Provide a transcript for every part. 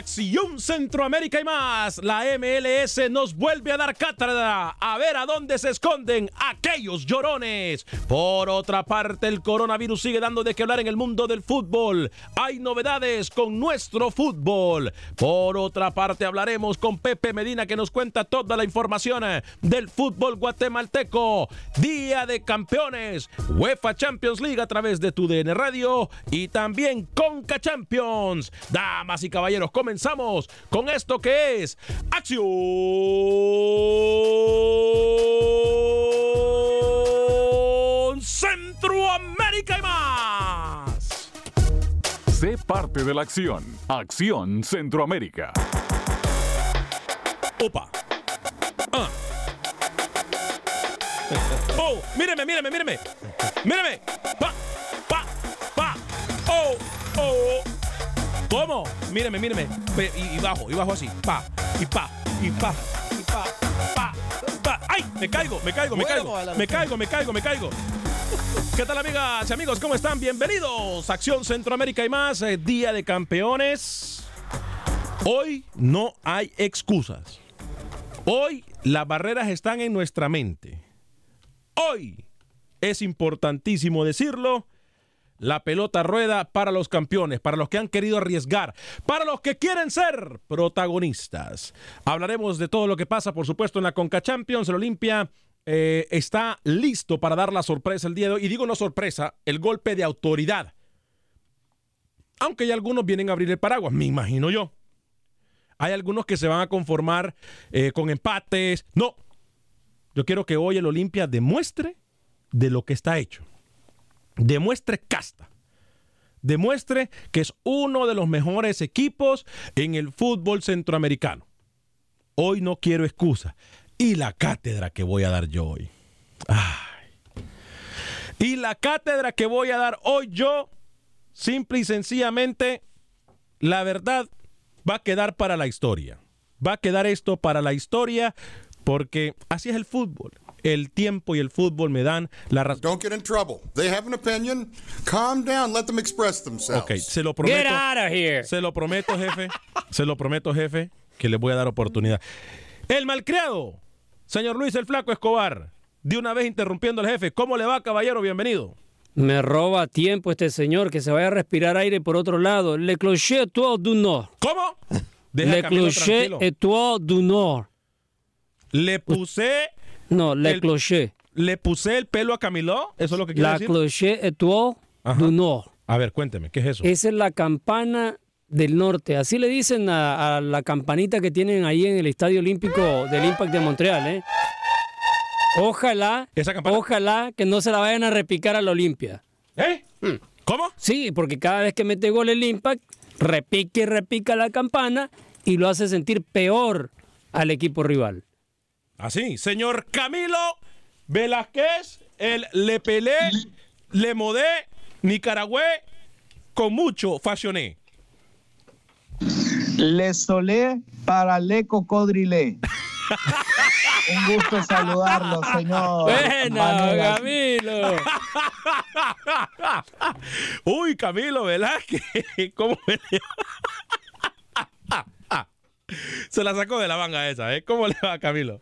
Acción Centroamérica y más, la MLS nos vuelve a dar cátedra a ver a dónde se esconden aquellos llorones. Por otra parte, el coronavirus sigue dando de qué hablar en el mundo del fútbol. Hay novedades con nuestro fútbol. Por otra parte, hablaremos con Pepe Medina que nos cuenta toda la información eh, del fútbol guatemalteco. Día de campeones, UEFA Champions League a través de tu DN Radio y también Conca Champions. Damas y caballeros, comenzamos con esto que es Acción Centroamérica y más. Sé parte de la acción. Acción Centroamérica. Opa. Ah. Oh, míreme, míreme, míreme. Míreme. Pa, pa, pa. Oh, oh. ¿Cómo? Míreme, míreme. Y, y bajo, y bajo así. Pa, y pa, y pa, y pa, pa, pa. ¡Ay! Me caigo, me caigo, me caigo. Me caigo, me caigo, me caigo. ¿Qué tal amigas y amigos? ¿Cómo están? Bienvenidos. Acción Centroamérica y más. eh, Día de campeones. Hoy no hay excusas. Hoy las barreras están en nuestra mente. Hoy es importantísimo decirlo. La pelota rueda para los campeones, para los que han querido arriesgar, para los que quieren ser protagonistas. Hablaremos de todo lo que pasa, por supuesto, en la Conca Champions. El Olimpia eh, está listo para dar la sorpresa el día de hoy. Y digo no sorpresa, el golpe de autoridad. Aunque ya algunos vienen a abrir el paraguas, me imagino yo. Hay algunos que se van a conformar eh, con empates. No. Yo quiero que hoy el Olimpia demuestre de lo que está hecho. Demuestre casta. Demuestre que es uno de los mejores equipos en el fútbol centroamericano. Hoy no quiero excusa. Y la cátedra que voy a dar yo hoy. Y la cátedra que voy a dar hoy yo, simple y sencillamente, la verdad va a quedar para la historia. Va a quedar esto para la historia porque así es el fútbol. El tiempo y el fútbol me dan la razón. Don't get in trouble. They have an opinion. Calm down. Let them express themselves. Ok, se lo prometo. Get out of here. Se lo prometo, jefe. se lo prometo, jefe, que les voy a dar oportunidad. El malcriado, señor Luis el Flaco Escobar, de una vez interrumpiendo al jefe. ¿Cómo le va, caballero? Bienvenido. Me roba tiempo este señor que se vaya a respirar aire por otro lado. Le cloché tout du nord. ¿Cómo? Deja Le cloché toi du nord. Le puse, No, le El- cloché. le puse el pelo a Camilo. ¿Eso es lo que quiere La decir? cloché et toi Ajá. du nord. A ver, cuénteme, ¿qué es eso? Esa es la campana del Norte. Así le dicen a, a la campanita que tienen ahí en el Estadio Olímpico del Impact de Montreal. ¿eh? Ojalá, ojalá que no se la vayan a repicar a la Olimpia. ¿Eh? ¿Cómo? Sí, porque cada vez que mete gol el Impact, repique y repica la campana y lo hace sentir peor al equipo rival. Así, señor Camilo Velázquez, el Le Pelé, Le Modé, Nicaragüe, con mucho fashioné. Le Solé para Le Cocodrilé. Un gusto saludarlo, señor. Buena, Vanegas. Camilo. Uy, Camilo Velázquez, ¿cómo me le- Se la sacó de la manga esa, ¿eh? ¿Cómo le va, Camilo?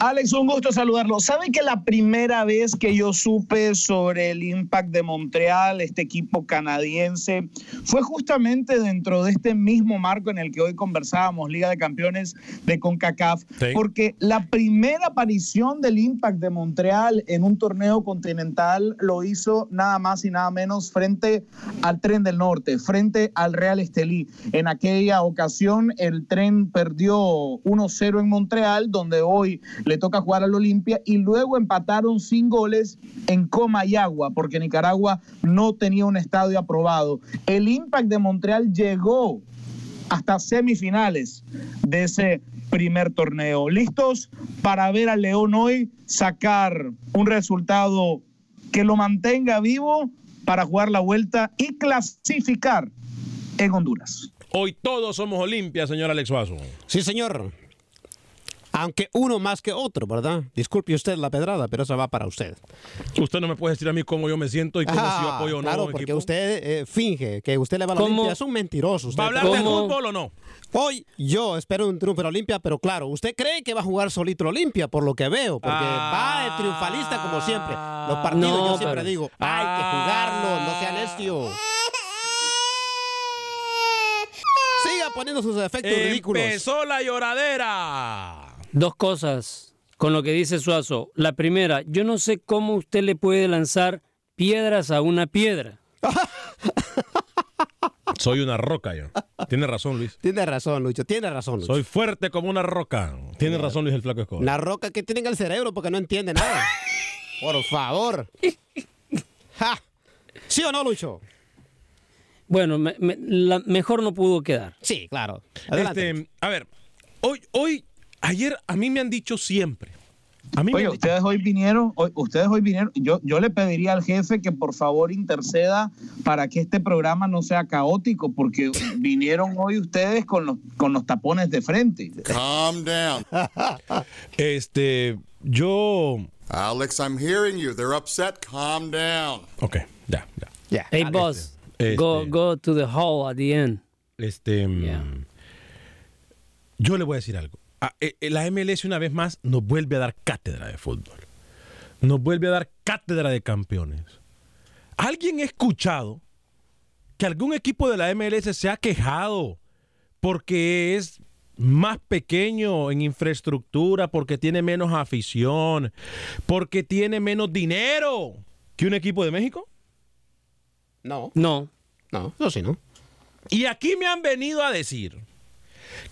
Alex, un gusto saludarlo. ¿Sabe que la primera vez que yo supe sobre el Impact de Montreal, este equipo canadiense, fue justamente dentro de este mismo marco en el que hoy conversábamos, Liga de Campeones de CONCACAF? Sí. Porque la primera aparición del Impact de Montreal en un torneo continental lo hizo nada más y nada menos frente al Tren del Norte, frente al Real Estelí. En aquella ocasión el Tren perdió 1-0 en Montreal, donde hoy le toca jugar al Olimpia, y luego empataron sin goles en Coma y Agua, porque Nicaragua no tenía un estadio aprobado. El Impact de Montreal llegó hasta semifinales de ese primer torneo. ¿Listos para ver al León hoy sacar un resultado que lo mantenga vivo para jugar la vuelta y clasificar en Honduras? Hoy todos somos Olimpia, señor Alex Suazo. Sí, señor. Aunque uno más que otro, ¿verdad? Disculpe usted la pedrada, pero eso va para usted. Usted no me puede decir a mí cómo yo me siento y cómo si yo Ah, apoyo o no claro, porque equipo. usted eh, finge que usted le va a la ¿Cómo? Olimpia. Es un mentiroso. Usted. ¿Va a hablar de ¿Cómo? fútbol o no? Hoy yo espero un triunfo en Olimpia, pero claro, usted cree que va a jugar solito Olimpia, por lo que veo, porque va de triunfalista como siempre. Los partidos No, yo siempre pero- digo, hay que jugarlo, no sea necio. Siga poniendo sus efectos ridículos. Empezó la lloradera. Dos cosas con lo que dice Suazo. La primera, yo no sé cómo usted le puede lanzar piedras a una piedra. Soy una roca yo. Tiene razón, Luis. Tiene razón, Lucho, tiene razón, Lucho. Soy fuerte como una roca. Tiene razón, Luis el Flaco Escobar. La roca que tiene en el cerebro porque no entiende nada. Por favor. Ja. ¿Sí o no, Lucho? Bueno, me- me- la- mejor no pudo quedar. Sí, claro. Adelante. Este, a ver, hoy, hoy, ayer a mí me han dicho siempre. A mí me Oye, dicho- ustedes hoy vinieron, hoy- ustedes hoy vinieron, yo, yo le pediría al jefe que por favor interceda para que este programa no sea caótico, porque vinieron hoy ustedes con los, con los tapones de frente. Calm down. Este, yo. Alex, I'm hearing you. They're upset. Calm down. Ok, ya, ya. Ya. Hey, boss, este- go, go to the hall at the end. Este. mm, Yeah. Yo le voy a decir algo. Ah, eh, eh, la MLS una vez más nos vuelve a dar cátedra de fútbol. Nos vuelve a dar cátedra de campeones. ¿Alguien ha escuchado que algún equipo de la MLS se ha quejado porque es más pequeño en infraestructura, porque tiene menos afición, porque tiene menos dinero que un equipo de México? No, No. no, eso sí, ¿no? Y aquí me han venido a decir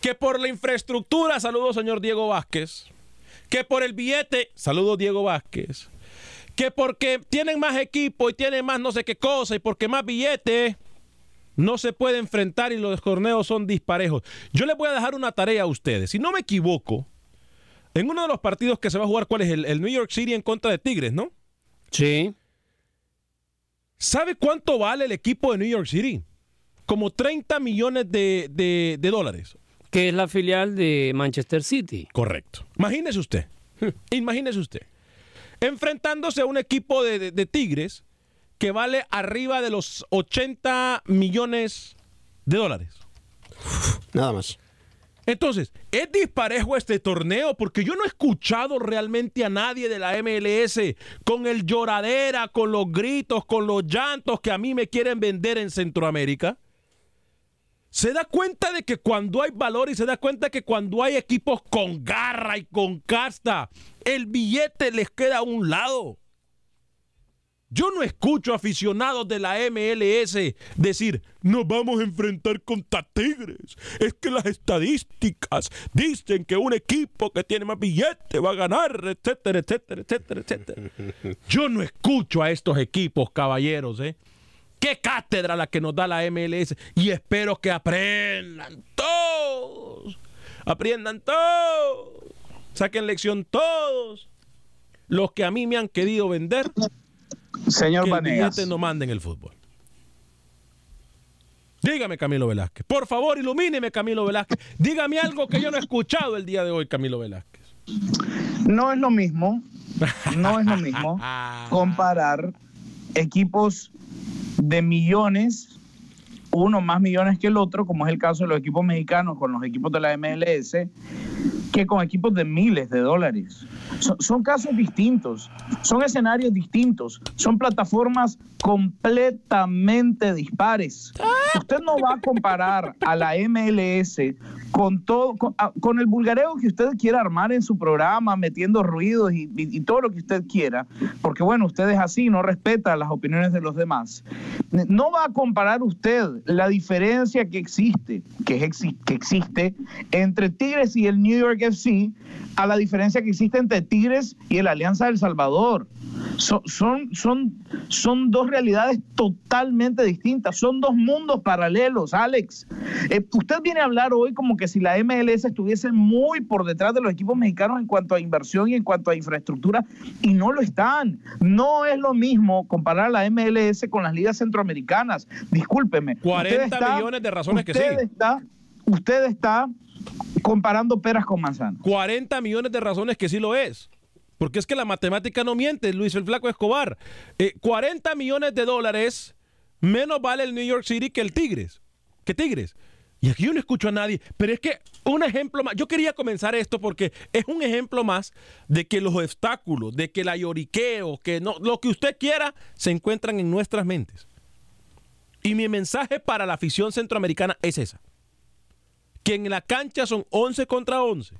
que por la infraestructura, saludos señor Diego Vázquez, que por el billete, saludos Diego Vázquez, que porque tienen más equipo y tienen más no sé qué cosa y porque más billete, no se puede enfrentar y los torneos son disparejos. Yo les voy a dejar una tarea a ustedes. Si no me equivoco, en uno de los partidos que se va a jugar, ¿cuál es? El, el New York City en contra de Tigres, ¿no? Sí. ¿Sabe cuánto vale el equipo de New York City? Como 30 millones de, de- de dólares. Que es la filial de Manchester City. Correcto. Imagínese usted. Imagínese usted. Enfrentándose a un equipo de, de- de Tigres que vale arriba de los 80 millones de dólares. Nada más. Entonces, ¿es disparejo este torneo? Porque yo no he escuchado realmente a nadie de la MLS con el lloradera, con los gritos, con los llantos que a mí me quieren vender en Centroamérica. Se da cuenta de que cuando hay valor y se da cuenta que cuando hay equipos con garra y con casta, el billete les queda a un lado. Yo no escucho aficionados de la MLS decir, nos vamos a enfrentar contra Tigres. Es que las estadísticas dicen que un equipo que tiene más billetes va a ganar, etcétera, etcétera, etcétera, etcétera. Yo no escucho a estos equipos, caballeros, ¿eh? Qué cátedra la que nos da la MLS y espero que aprendan todos. Aprendan todos. Saquen lección todos. Los que a mí me han querido vender Señor que Vanegas. no manden el fútbol. Dígame, Camilo Velázquez. Por favor, ilumíneme, Camilo Velázquez. Dígame algo que yo no he escuchado el día de hoy, Camilo Velázquez. No es lo mismo, no es lo mismo comparar equipos de millones, uno más millones que el otro, como es el caso de los equipos mexicanos con los equipos de la MLS, que con equipos de miles de dólares. Son, son casos distintos, son escenarios distintos, son plataformas completamente dispares. Usted no va a comparar a la MLS con todo, con, a- con el vulgareo que usted quiera armar en su programa, metiendo ruidos y, todo lo que usted quiera, porque bueno, usted es así, no respeta las opiniones de los demás. No va a comparar usted la diferencia que existe, que, es que existe entre Tigres y el New York FC a la diferencia que existe entre Tigres y el Alianza del Salvador. Son, son, son, son dos realidades totalmente distintas, son dos mundos paralelos, Alex. Eh, usted viene a hablar hoy como que si la MLS estuviese muy por detrás de los equipos mexicanos en cuanto a inversión y en cuanto a infraestructura, y no lo están. No es lo mismo comparar la MLS con las ligas centroamericanas. Discúlpeme. 40 Usted está- millones de razones que usted sí. Está, usted está comparando peras con manzanas. 40 millones de razones que sí lo es. Porque es que la matemática no miente, Luis el Flaco Escobar. Eh, 40 millones de dólares menos vale el New York City que el Tigres. Tigres. Y aquí yo no escucho a nadie. Pero es que un ejemplo más. Yo quería comenzar esto porque es un ejemplo más de que los obstáculos, de que la lloriqueo, que no, lo que usted quiera, se encuentran en nuestras mentes. Y mi mensaje para la afición centroamericana es esa. Que en la cancha son 11 contra 11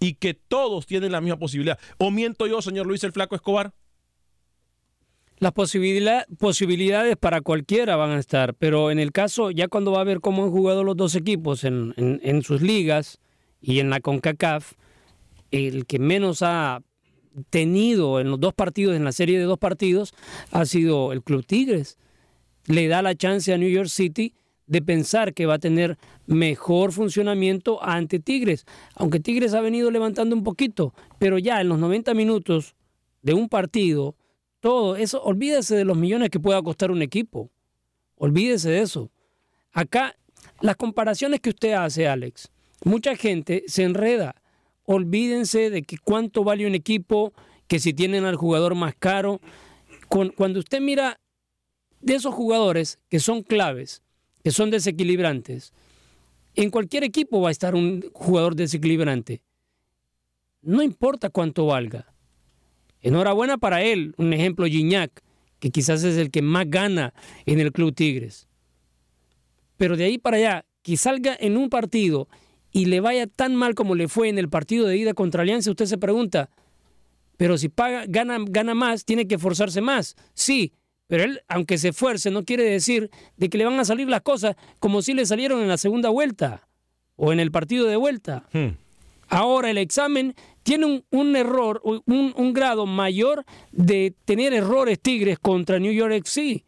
y que todos tienen la misma posibilidad. ¿O miento yo, señor Luis el Flaco Escobar? Las posibilidad- posibilidades para cualquiera van a estar, pero en el caso, ya cuando va a ver cómo han jugado los dos equipos en- en sus ligas y en la CONCACAF, el que menos ha tenido en los dos partidos, en la serie de dos partidos, ha sido el Club Tigres. Le da la chance a New York City de pensar que va a tener mejor funcionamiento ante Tigres, aunque Tigres ha venido levantando un poquito, pero ya en los 90 minutos de un partido, todo eso, olvídese de los millones que pueda costar un equipo. Olvídese de eso. Acá, las comparaciones que usted hace, Alex, mucha gente se enreda. Olvídense de que cuánto vale un equipo, que si tienen al jugador más caro. Cuando usted mira de esos jugadores que son claves, que son desequilibrantes, en cualquier equipo va a estar un jugador desequilibrante. No importa cuánto valga. Enhorabuena para él, un ejemplo Gignac, que quizás es el que más gana en el Club Tigres. Pero de ahí para allá, que salga en un partido y le vaya tan mal como le fue en el partido de ida contra Alianza, usted se pregunta, pero si paga, gana, gana más, tiene que esforzarse más. Sí, pero él, aunque se esfuerce, no quiere decir de que le van a salir las cosas como si le salieron en la segunda vuelta o en el partido de vuelta. Ahora el examen tiene un, un error, un, un grado mayor de tener errores Tigres contra New York FC.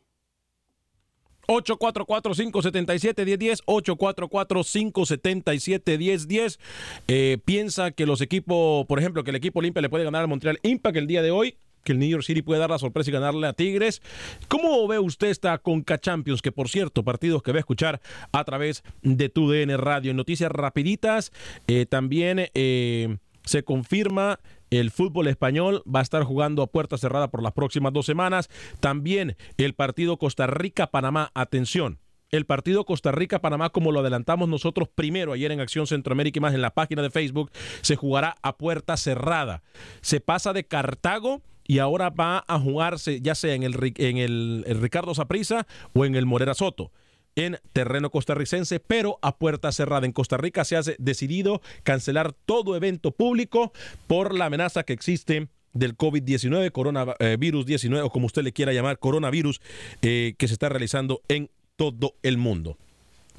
844-577-1010, 844-577-1010. Eh, piensa que los equipos, por ejemplo, que el equipo Olimpia le puede ganar al Montreal Impact el día de hoy, que el New York City puede dar la sorpresa y ganarle a Tigres. ¿Cómo ve usted esta Conca Champions? Que por cierto, partidos que va a escuchar a través de tu DN Radio. Noticias rapiditas, eh, también eh, se confirma el fútbol español va a estar jugando a puerta cerrada por las próximas dos semanas. También el partido Costa Rica-Panamá. Atención. El partido Costa Rica-Panamá, como lo adelantamos nosotros primero ayer en Acción Centroamérica y más en la página de Facebook, se jugará a puerta cerrada. Se pasa de Cartago y ahora va a jugarse ya sea en el, en el, Ricardo Saprissa o en el Morera Soto en terreno costarricense, pero a puerta cerrada. En Costa Rica se ha decidido cancelar todo evento público por la amenaza que existe del COVID-19, coronavirus 19 o como usted le quiera llamar, coronavirus, eh, que se está realizando en todo el mundo.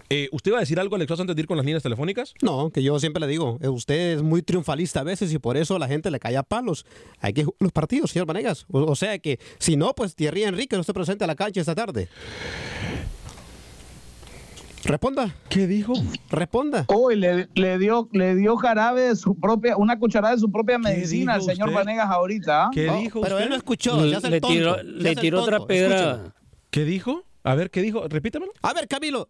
Eh, ¿Usted va a decir algo, Alex, antes de ir con las líneas telefónicas? No, que yo siempre le digo, eh, usted es muy triunfalista a veces y por eso la gente le cae a palos. Hay que jugar los partidos, señor Vanegas. O, o sea que, si no, pues Thierry Enrique no se presenta a la cancha esta tarde. Responda. ¿Qué dijo? Responda. Hoy le, le dio le dio jarabe de su propia, una cucharada de su propia medicina al señor usted? Vanegas ahorita. ¿ah? ¿Qué No, dijo pero usted? él no escuchó, Le tonto, tiró, le tiró otra pedra. ¿Qué dijo? A ver, ¿qué dijo? Repítamelo. A ver, Camilo,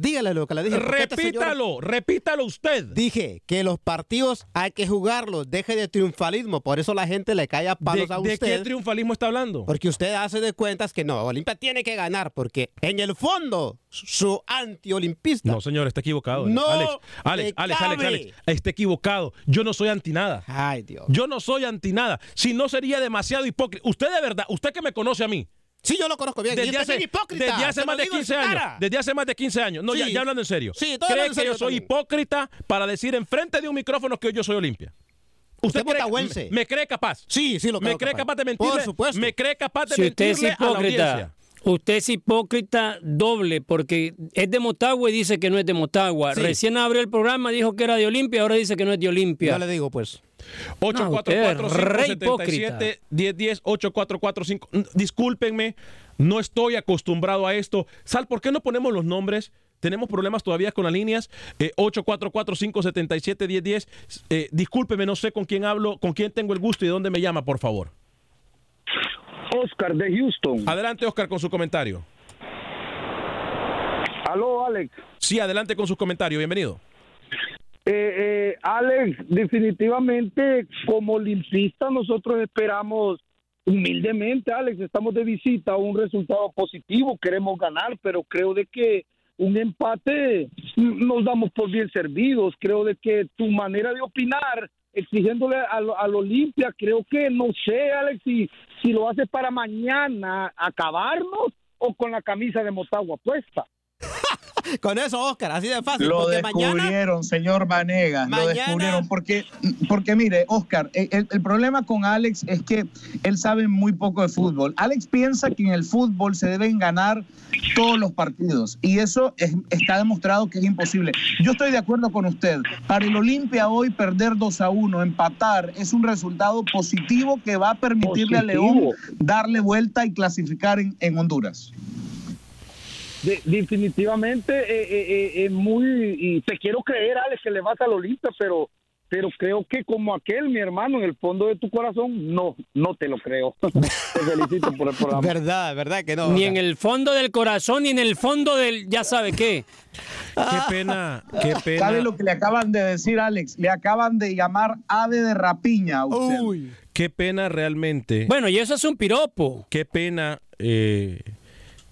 dígale lo que le dije. esta Repítalo, repítalo usted. Dije que los partidos hay que jugarlos, deje de triunfalismo, por eso la gente le cae a palos ¿De, a de usted. qué triunfalismo está hablando? Porque usted hace de cuentas que no, Olimpia tiene que ganar, porque en el fondo, su antiolimpista. No, señor, está equivocado. No Alex, Alex, le Alex, Alex. Alex, está equivocado. Yo no soy anti nada. Ay, Dios. Yo no soy anti nada. Si no sería demasiado hipócrita. Usted de verdad, usted que me conoce a mí. Sí, yo lo conozco bien. y Desde usted hace, es hipócrita, desde hace más de digo en 15 su años. Desde hace más de 15 años. No, ya, Sí. ya hablando en serio. Sí, ¿Cree en que serio yo soy también. hipócrita para decir enfrente de un micrófono que yo soy Olimpia? Usted es cree- me, me cree capaz? Sí, sí lo ¿Me creo cree capaz. capaz de mentirle? Por supuesto. ¿Me cree capaz de Si usted es mentirle a la hipócrita, audiencia? usted es hipócrita doble, porque es de Motagua y dice que no es de Motagua. Sí. Recién abrió el programa, dijo que era de Olimpia, ahora dice que no es de Olimpia. Ya le digo, pues. 844-577-1010, 8445. Mm, Discúlpenme, no estoy acostumbrado a esto. Sal, ¿por qué no ponemos los nombres? Tenemos problemas todavía con las líneas. Eh, 844-577-1010. Eh, discúlpeme, no sé con quién hablo, con quién tengo el gusto y de dónde me llama, por favor. Oscar de Houston. Adelante, Oscar, con su comentario. Aló, Alex. Sí, adelante con su comentario. Bienvenido. Eh, eh, Alex, definitivamente como limpistas nosotros esperamos humildemente, Alex, estamos de visita un resultado positivo, queremos ganar, pero creo de que un empate nos damos por bien servidos, creo de que tu manera de opinar exigiéndole al, al Olimpia, creo que no sé, Alex, si, si lo hace para mañana acabarnos o con la camisa de Motagua puesta. Con eso, Oscar, así de fácil. Lo porque descubrieron, mañana. señor Vanegas, lo descubrieron. Porque, porque mire, Oscar, el, el problema con Alex es que él sabe muy poco de fútbol. Alex piensa que en el fútbol se deben ganar todos los partidos y eso es- está demostrado que es imposible. Yo estoy de acuerdo con usted. Para el Olimpia hoy perder 2 a 1, empatar, es un resultado positivo que va a permitirle a. León darle vuelta y clasificar en, en Honduras. De- definitivamente eh, eh, eh, es muy y te quiero creer Alex que le vas al Olimpia pero pero creo que como aquel mi hermano en el fondo de tu corazón no no te lo creo te felicito por el programa Verdad, verdad que no. Ni en el fondo del corazón, ni en el fondo del ya sabe qué. Qué pena, qué pena. ¿Sabe lo que le acaban de decir, Alex? Le acaban de llamar ave de rapiña a usted. Uy. Qué pena realmente. Bueno, y eso es un piropo. Qué pena. eh,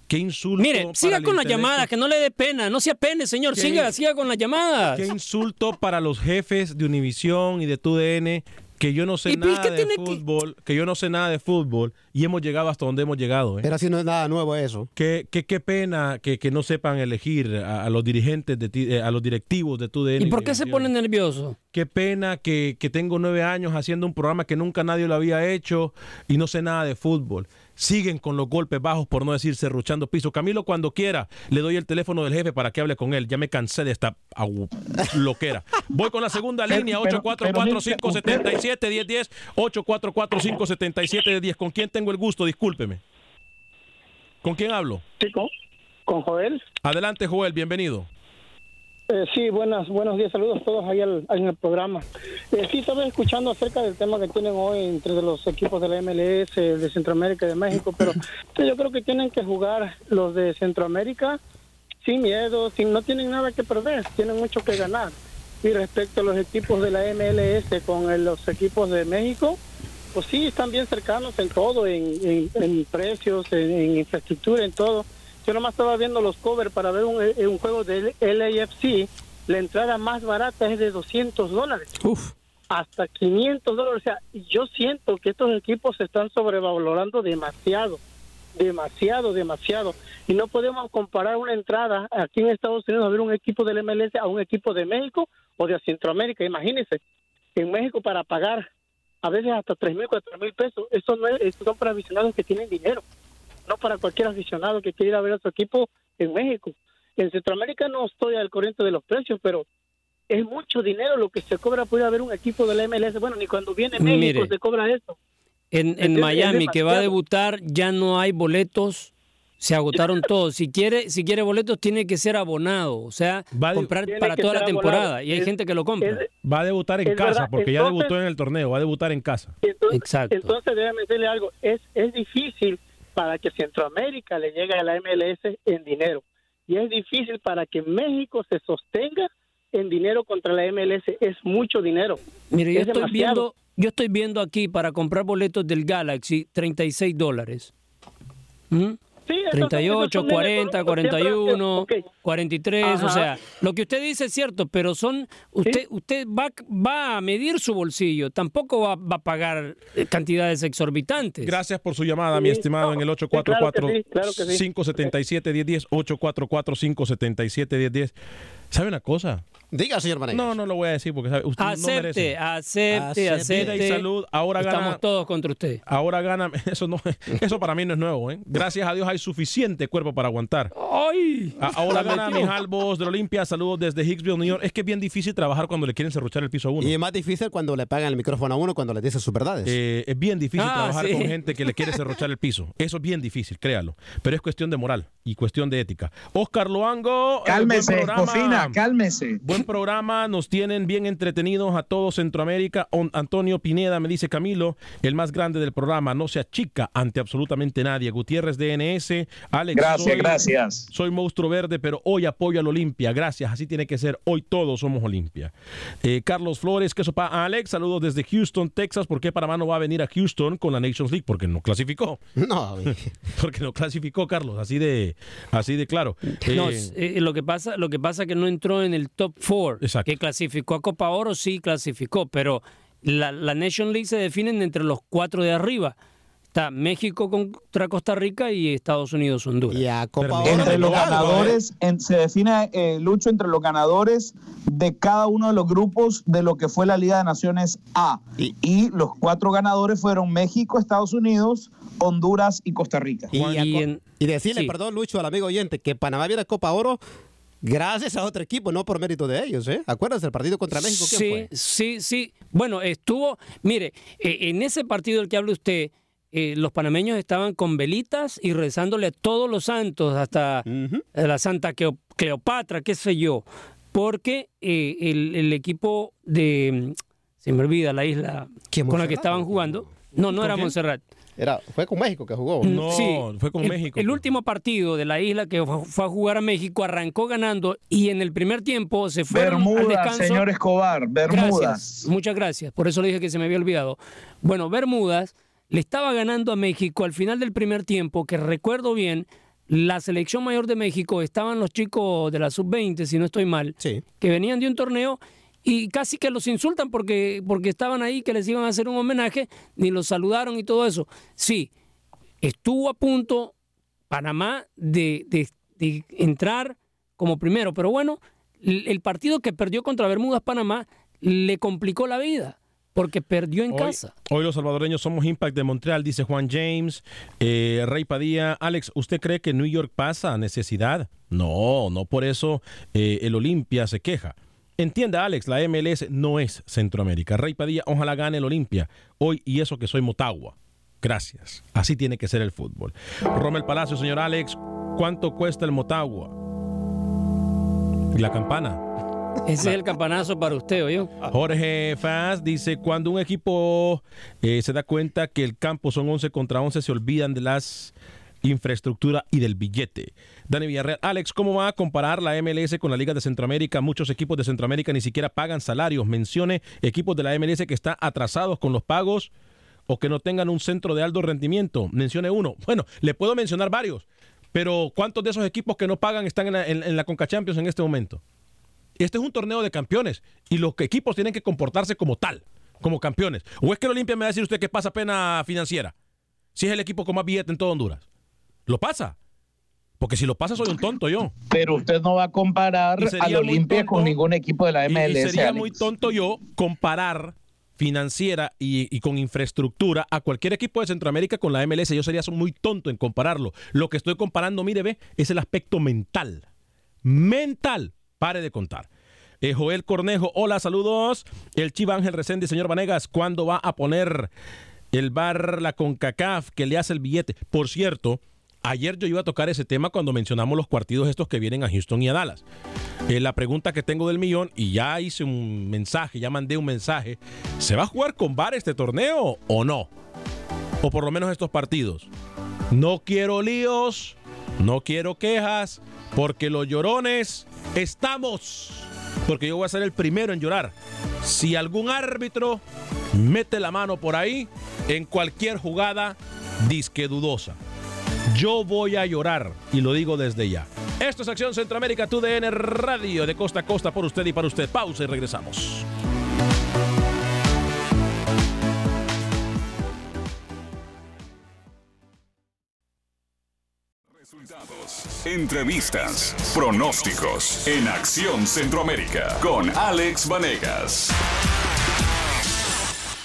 qué insulto. Mire, para siga el con la llamada, que no le dé pena, no se apene, señor, ¿Qué- siga, siga con las llamadas. Qué insulto para los jefes de Univisión y de TUDN que yo no sé ¿Y pues nada de que- fútbol, que... yo no sé nada de fútbol y hemos llegado hasta donde hemos llegado. ¿eh? Pero así no es nada nuevo eso. Qué, qué, qué pena que, que no sepan elegir a, a los dirigentes, de, ti- eh, a los directivos de TUDN. ¿Y por qué se Univisión. pone nervioso? Qué pena que, que tengo nueve años haciendo un programa que nunca nadie lo había hecho y no sé nada de fútbol. Siguen con los golpes bajos, por no decir serruchando piso. Camilo, cuando quiera, le doy el teléfono del jefe para que hable con él. Ya me cansé de esta loquera. Voy con la segunda línea, pero- pero, mire, 844-577-1010. 844-577-1010. ¿Con quién tengo el gusto? Discúlpeme. ¿Con quién hablo? Sí, con, con Joel. Adelante, Joel, bienvenido. Eh, sí, buenas, buenos días, saludos a todos ahí al- en el programa. Eh, sí, estaba escuchando acerca del tema que tienen hoy entre los equipos de la MLS, de Centroamérica y de México, pero yo creo que tienen que jugar los de Centroamérica sin miedo, sin no tienen nada que perder, tienen mucho que ganar. Y respecto a los equipos de la MLS con los equipos de México, pues sí, están bien cercanos en todo, en, en- en precios, en infraestructura, en todo. Yo nomás estaba viendo los covers para ver un, eh, un juego de LAFC. La entrada más barata es de 200 dólares. Uf. Hasta 500 dólares. O sea, yo siento que estos equipos se están sobrevalorando demasiado. Demasiado, demasiado. Y no podemos comparar una entrada aquí en Estados Unidos a ver un equipo del MLS a un equipo de México o de Centroamérica. Imagínense, en México para pagar a veces hasta tres mil, cuatro mil pesos. Eso no es, son para aficionados que tienen dinero, no para cualquier aficionado que quiera ir a ver a su equipo en México. En Centroamérica no estoy al corriente de los precios, pero es mucho dinero lo que se cobra por ir a ver un equipo de la MLS. Bueno, ni cuando viene México Mire. se cobra eso. En, en es Miami, que va a debutar, ya no hay boletos. Se agotaron todos. Si quiere, si quiere boletos, tiene que ser abonado. O sea, comprar Tiene para toda la temporada. abonado. Y hay Es- gente que lo compra. Va a debutar en casa, verdad, porque ya debutó en el torneo, va a debutar en casa. Entonces, Exacto. Entonces, déjame decirle algo. Es, es difícil para que Centroamérica le llegue a la MLS en dinero. Y es difícil para que México se sostenga en dinero contra la MLS. Es mucho dinero. Mire, yo Es estoy demasiado. viendo, yo estoy viendo aquí para comprar boletos del Galaxy 36 dólares. ¿Mm? Sí, esos son- 38, esos son menos 40, económicos. Siempre- 41, ok. 43, o Ajá. sea, lo que usted dice es cierto, pero son usted usted va, va a medir su bolsillo, tampoco va, va a pagar eh, cantidades exorbitantes. Gracias por su llamada, mi Sí, estimado, en el sí, claro que sí, claro que sí. 844-577-1010, 844-577-1010. ¿Sabe una cosa? Diga, señor Manegas. No, no lo voy a decir porque sabe, usted no Acepte, merece. acepte, acepte. Vida y salud. Ahora Estamos gana, todos contra usted. ahora gana. Eso no, eso para mí no es nuevo, ¿eh? Gracias a Dios hay suficiente cuerpo para aguantar. ¡Ay! Ahora gana metió. Mijal Bos de la Olimpia. Saludos desde Hicksville, New York. Es que es bien difícil trabajar cuando le quieren cerruchar el piso a uno. Y es más difícil cuando le pagan el micrófono a uno cuando le dice sus verdades. Eh, es bien difícil Ah, trabajar sí. con gente que le quiere cerrochar el piso. Eso es bien difícil, créalo. Pero es cuestión de moral y cuestión de ética. Oscar Loango. Cálmese. Cofina, cálmese. Buen programa, nos tienen bien entretenidos a todo Centroamérica. On- Antonio Pineda me dice Camilo, el más grande del programa, no se achica ante absolutamente nadie. Gutiérrez DNS, Alex. Gracias, gracias. Soy monstruo verde, pero hoy apoyo al Olimpia. Gracias, así tiene que ser. Hoy todos somos Olimpia. Eh, Carlos Flores, que sopa Alex, saludos desde Houston, Texas. ¿Por qué Panamá no va a venir a Houston con la Nations League? Porque no clasificó. No, Porque no clasificó, Carlos, así de, así de claro. No, Eh, eh, lo que pasa, lo que pasa que no entró en el top four, que clasificó a Copa Oro, sí clasificó, pero la, la Nation League se definen entre los cuatro de arriba. Está México contra Costa Rica y Estados Unidos Honduras. Y a Entre los ganadores, en- se define eh, Lucho entre los ganadores de cada uno de los grupos de lo que fue la Liga de Naciones A. Y, los cuatro ganadores fueron México, Estados Unidos, Honduras y Costa Rica. Y, decirle, sí. perdón, Lucho, al amigo oyente, que Panamá viene a Copa Oro gracias a otro equipo, no por mérito de ellos. ¿eh? Acuérdense, el partido contra México, ¿quién sí, fue? sí, sí. Bueno, estuvo, mire, eh, en ese partido del que habla usted, eh, los panameños estaban con velitas y rezándole a todos los santos, hasta la Santa Cleo- Cleopatra, qué sé yo, porque eh, el, el equipo de, se me olvida la isla con la que estaban jugando, no, no ¿Con era quién? Montserrat. Era, fue con México que jugó. Mm, sí, el- El último partido de la isla que fue fue a jugar a México arrancó ganando y en el primer tiempo se fue al Bermudas, descanso. señor Escobar, Bermudas. Gracias, muchas gracias. Por eso le dije que se me había olvidado. Bueno, Bermudas le estaba ganando a México al final del primer tiempo, que recuerdo bien, la selección mayor de México estaban los chicos de la sub-20, si no estoy mal, que venían de un torneo y casi que los insultan porque, porque estaban ahí, que les iban a hacer un homenaje, ni los saludaron y todo eso. Sí, estuvo a punto Panamá de, de- de entrar como primero, pero bueno, el partido que perdió contra Bermudas Panamá le complicó la vida porque perdió en Hoy- casa. Hoy los salvadoreños somos Impact de Montreal, dice Juan James. Eh, Rey Padilla, Alex, ¿usted cree que New York pasa a necesidad? No, no por eso eh, el Olimpia se queja. Entienda, Alex, la MLS no es Centroamérica. Rey Padilla, ojalá gane el Olimpia. Hoy y eso que soy Motagua. Gracias. Así tiene que ser el fútbol. Romel Palacio, señor Alex, ¿cuánto cuesta el Motagua? Y la campana. Ese es el campanazo para usted, oye. Jorge Faz dice, cuando un equipo eh, se da cuenta que el campo son 11 contra 11, se olvidan de las infraestructura y del billete. Dani Villarreal, Alex, ¿cómo va a comparar la MLS con la Liga de Centroamérica? Muchos equipos de Centroamérica ni siquiera pagan salarios. Mencione equipos de la MLS que están atrasados con los pagos o que no tengan un centro de alto rendimiento. Mencione uno. Bueno, le puedo mencionar varios, pero ¿cuántos de esos equipos que no pagan están en la, en- en la Conca Champions en este momento? Este es un torneo de campeones y los equipos tienen que comportarse como tal, como campeones. ¿O es que el Olimpia me va a decir usted que pasa pena financiera? Si es el equipo con más billete en todo Honduras. ¿Lo pasa? Porque si lo pasa soy un tonto yo. Pero usted no va a comparar al Olimpia tonto- con ningún equipo de la MLS. Y, sería Alex. muy tonto yo comparar financiera y, y, con infraestructura a cualquier equipo de Centroamérica con la MLS. Yo sería muy tonto en compararlo. Lo que estoy comparando, mire, ve, es el aspecto mental. Mental. Pare de contar. Eh, Joel Cornejo, hola, saludos. El Chiva Ángel Resende, señor Vanegas, ¿cuándo va a poner el bar la CONCACAF que le hace el billete? Por cierto, ayer yo iba a tocar ese tema cuando mencionamos los partidos estos que vienen a Houston y a Dallas. Eh, la pregunta que tengo del millón, y ya hice un mensaje, ya mandé un mensaje, ¿se va a jugar con bar este torneo o no? O por lo menos estos partidos. No quiero líos, no quiero quejas, porque los llorones estamos porque yo voy a ser el primero en llorar. Si algún árbitro mete la mano por ahí en cualquier jugada disque dudosa, yo voy a llorar y lo digo desde ya. Esto es Acción Centroamérica, TUDN Radio, de costa a costa por usted y para usted. Pausa y regresamos. Resultados, entrevistas, pronósticos en Acción Centroamérica con Alex Vanegas.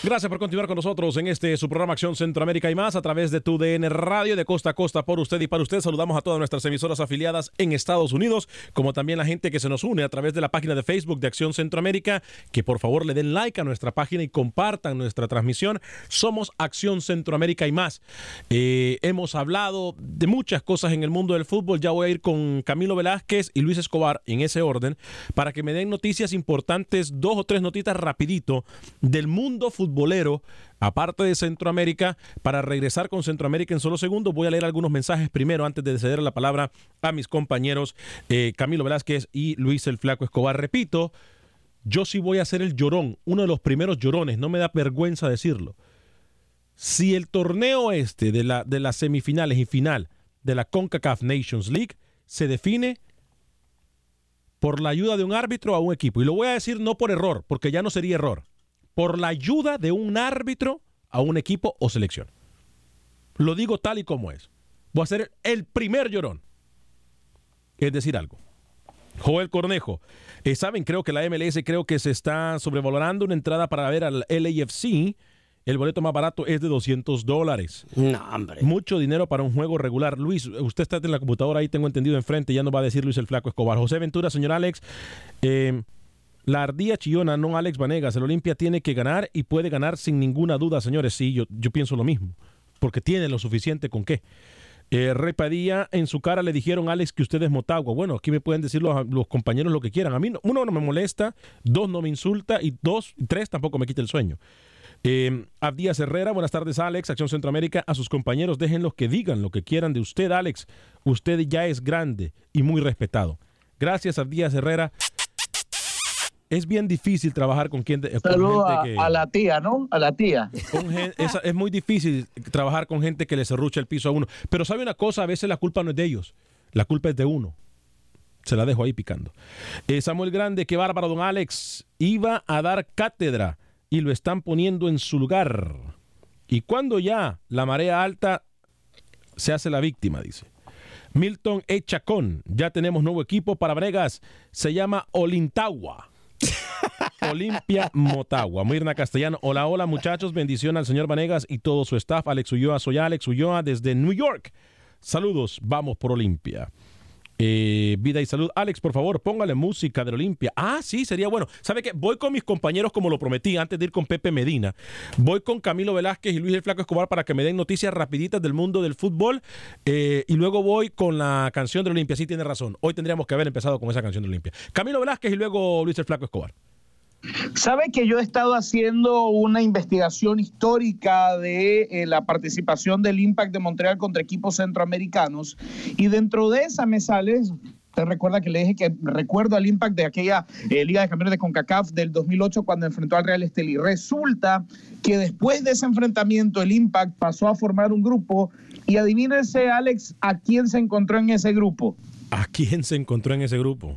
Gracias por continuar con nosotros en este su programa Acción Centroamérica y más a través de tu DN Radio de costa a costa por usted y para usted. Saludamos a todas nuestras emisoras afiliadas en Estados Unidos, como también la gente que se nos une a través de la página de Facebook de Acción Centroamérica. Que por favor le den like a nuestra página y compartan nuestra transmisión. Somos Acción Centroamérica y más. Eh, hemos hablado de muchas cosas en el mundo del fútbol. Ya voy a ir con Camilo Velázquez y Luis Escobar en ese orden para que me den noticias importantes, dos o tres notitas rapidito del mundo futbolero bolero, aparte de Centroamérica. Para regresar con Centroamérica en solo segundos, voy a leer algunos mensajes primero antes de ceder la palabra a mis compañeros eh, Camilo Velázquez y Luis el Flaco Escobar. Repito, yo sí voy a ser el llorón, uno de los primeros llorones, no me da vergüenza decirlo. Si el torneo este de, la, de las semifinales y final de la CONCACAF Nations League se define por la ayuda de un árbitro a un equipo. Y lo voy a decir no por error, porque ya no sería error por la ayuda de un árbitro a un equipo o selección. Lo digo tal y como es. Voy a ser el primer llorón. Es decir, algo. Joel Cornejo. Eh, Saben, creo que la MLS creo que se está sobrevalorando una entrada para ver al LAFC. El boleto más barato es de 200 dólares. No, hombre. Mucho dinero para un juego regular. Luis, usted está en la computadora ahí, tengo entendido enfrente, ya nos va a decir Luis el Flaco Escobar. José Ventura, señor Alex, eh, la ardilla chillona, no Alex Vanegas. El Olimpia tiene que ganar y puede ganar sin ninguna duda, señores. Sí, yo, yo pienso lo mismo. Porque tiene lo suficiente con qué. Eh, Rey Padilla, en su cara le dijeron Alex que usted es Motagua. Bueno, aquí me pueden decir los, los compañeros lo que quieran. A mí, no, uno, no me molesta, dos, no me insulta y dos, tres, tampoco me quita el sueño. Eh, Abdías Herrera, buenas tardes, Alex, Acción Centroamérica. A sus compañeros, déjenlos que digan lo que quieran de usted, Alex. Usted ya es grande y muy respetado. Gracias, Abdías Herrera es bien difícil trabajar con, quien, con Saludo gente a, que... a la tía, ¿no? A la tía. con es, es muy difícil trabajar con gente que le serrucha el piso a uno. Pero sabe una cosa, a veces la culpa no es de ellos, la culpa es de uno. Se la dejo ahí picando. Eh, Samuel Grande, qué bárbaro, don Alex. Iba a dar cátedra y lo están poniendo en su lugar. Y cuando ya la marea alta se hace la víctima, dice. Milton E. Chacón, ya tenemos nuevo equipo para Bregas. Se llama Olintagua. Olimpia Motagua. Mirna Castellano. Hola, hola muchachos. Bendición al señor Vanegas y todo su staff. Alex Ulloa, soy Alex Ulloa desde New York. Saludos, vamos por Olimpia. Eh, vida y salud. Alex, por favor, póngale música de Olimpia. Ah, sí, sería bueno. ¿Sabe qué? Voy con mis compañeros como lo prometí antes de ir con Pepe Medina. Voy con Camilo Velázquez y Luis el Flaco Escobar para que me den noticias rapiditas del mundo del fútbol. Eh, y luego voy con la canción de Olimpia. Sí, tiene razón. Hoy tendríamos que haber empezado con esa canción de Olimpia. Camilo Velázquez y luego Luis el Flaco Escobar. Sabe que yo he estado haciendo una investigación histórica de eh, la participación del Impact de Montreal contra equipos centroamericanos y dentro de esa me sale, te recuerda que le dije que recuerdo al Impact de aquella eh, Liga de Campeones de CONCACAF del 2008 cuando enfrentó al Real Estelí. Resulta que después de ese enfrentamiento el Impact pasó a formar un grupo y adivínense Alex a quién se encontró en ese grupo. ¿A quién se encontró en ese grupo?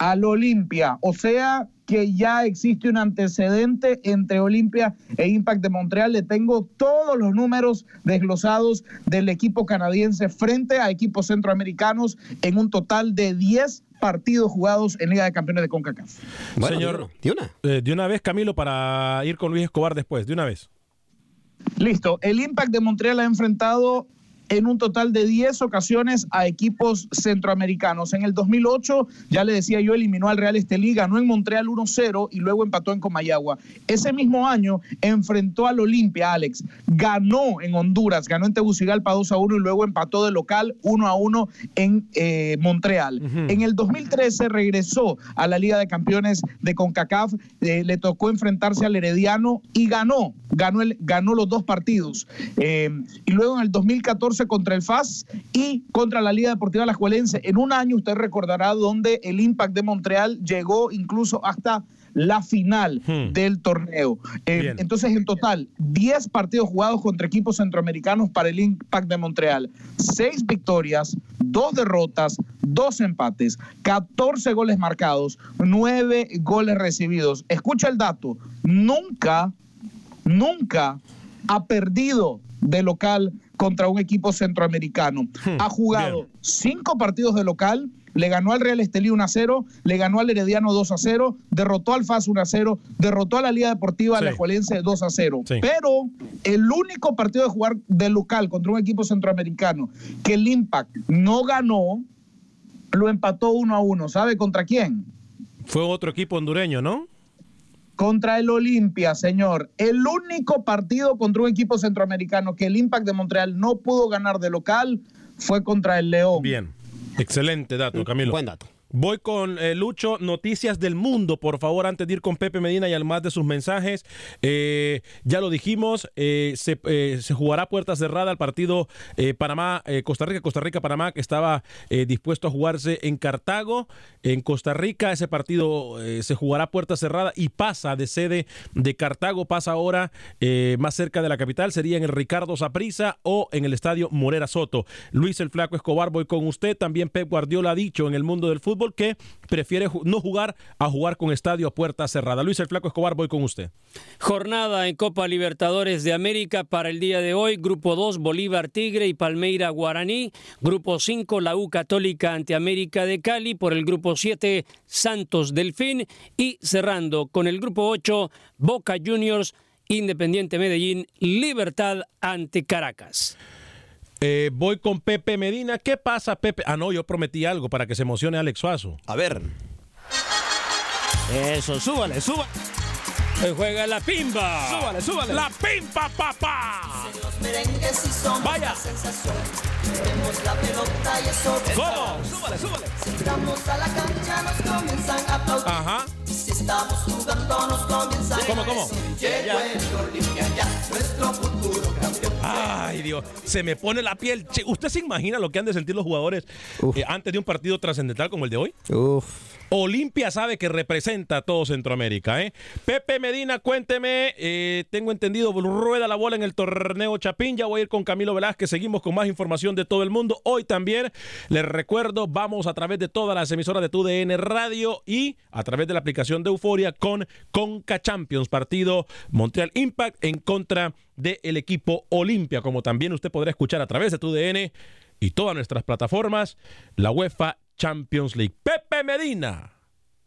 Al Olimpia. O sea que ya existe un antecedente entre Olimpia e Impact de Montreal. Le tengo todos los números desglosados del equipo canadiense frente a equipos centroamericanos en un total de 10 partidos jugados en Liga de Campeones de CONCACAF. Señor, de una. eh, de una vez, Camilo, para ir con Luis Escobar después, de una vez. Listo. El Impact de Montreal ha enfrentado en un total de 10 ocasiones a equipos centroamericanos. En el 2008, ya le decía yo, eliminó al Real Estelí, ganó en Montreal 1-0 y luego empató en Comayagua. Ese mismo año enfrentó al Olimpia, Alex. Ganó en Honduras, ganó en Tegucigalpa 2-1 y luego empató de local 1-1 en eh, Montreal. En el 2013 regresó a la Liga de Campeones de CONCACAF, eh, le tocó enfrentarse al Herediano y ganó, ganó, el, ganó los dos partidos. Eh, y luego en el 2014 contra el FAS y contra la Liga Deportiva Alajuelense. En un año usted recordará donde el Impact de Montreal llegó incluso hasta la final del torneo. Eh, entonces, en total, 10 partidos jugados contra equipos centroamericanos para el Impact de Montreal. 6 victorias, 2 derrotas, 2 empates, 14 goles marcados, 9 goles recibidos. Escucha el dato, nunca, nunca ha perdido de local contra un equipo centroamericano. Ha jugado cinco partidos de local, le ganó al Real Estelí 1 a 0, le ganó al Herediano 2 a 0, derrotó al FAS 1 a 0, derrotó a la Liga Deportiva Sí. Alajuelense 2 a 0. Sí. Pero el único partido de jugar de local contra un equipo centroamericano que el Impact no ganó, lo empató 1 a 1. ¿Sabe contra quién? Fue otro equipo hondureño, ¿no? Contra el Olimpia, señor. El único partido contra un equipo centroamericano que el Impact de Montreal no pudo ganar de local fue contra el León. Bien. Excelente dato, Camilo. Buen dato. Voy con eh, Lucho, noticias del mundo, por favor, antes de ir con Pepe Medina y al más de sus mensajes. Eh, ya lo dijimos, eh, se, eh, se jugará puerta cerrada el partido eh, Panamá, eh, Costa Rica, Costa Rica, Panamá, que estaba dispuesto a jugarse en Cartago, en Costa Rica. Ese partido se jugará puerta cerrada y pasa de sede de Cartago, pasa ahora más cerca de la capital, sería en el Ricardo Saprissa o en el estadio Morera Soto. Luis el Flaco Escobar, voy con usted. También Pep Guardiola ha dicho en el mundo del fútbol que prefiere no jugar a jugar con estadio a puerta cerrada. Luis el Flaco Escobar, voy con usted. Jornada en Copa Libertadores de América para el día de hoy. Grupo 2, Bolívar Tigre y Palmeira Guaraní. Grupo 5, la U Católica ante América de Cali. Por el grupo 7, Santos Delfín. Y cerrando con el grupo 8, Boca Juniors, Independiente Medellín, Libertad ante Caracas. Eh, voy con Pepe Medina. ¿Qué pasa, Pepe? Ah, no, yo prometí algo para que se emocione Alex Suazo. A ver. Eso, súbale, súbale. Hoy juega la pimba. Súbale, súbale. La pimpa, papá. Vaya. Tenemos la pelota y eso ¿Cómo? Súbale, súbale. Si entramos a la cancha nos comienzan a aplaudir. Ajá. Estamos jugando nos comienzan ¿Cómo, cómo? Llegó el Olimpia ya, nuestro futuro campeón. Ay, Dios, se me pone la piel. Che, ¿Usted se imagina lo que han de sentir los jugadores eh, antes de un partido trascendental como el de hoy? Uf. Olimpia sabe que representa a todo Centroamérica. ¿eh? Pepe Medina, cuénteme. eh, tengo entendido, rueda la bola en el torneo Chapín. Ya voy a ir con Camilo Velázquez. Seguimos con más información de todo el mundo. Hoy también, les recuerdo, vamos a través de todas las emisoras de TUDN Radio y a través de la aplicación de Euforia con Conca Champions, partido Montreal Impact en contra del equipo Olimpia. Como también usted podrá escuchar a través de TUDN y todas nuestras plataformas, la UEFA Champions League. Pepe Medina,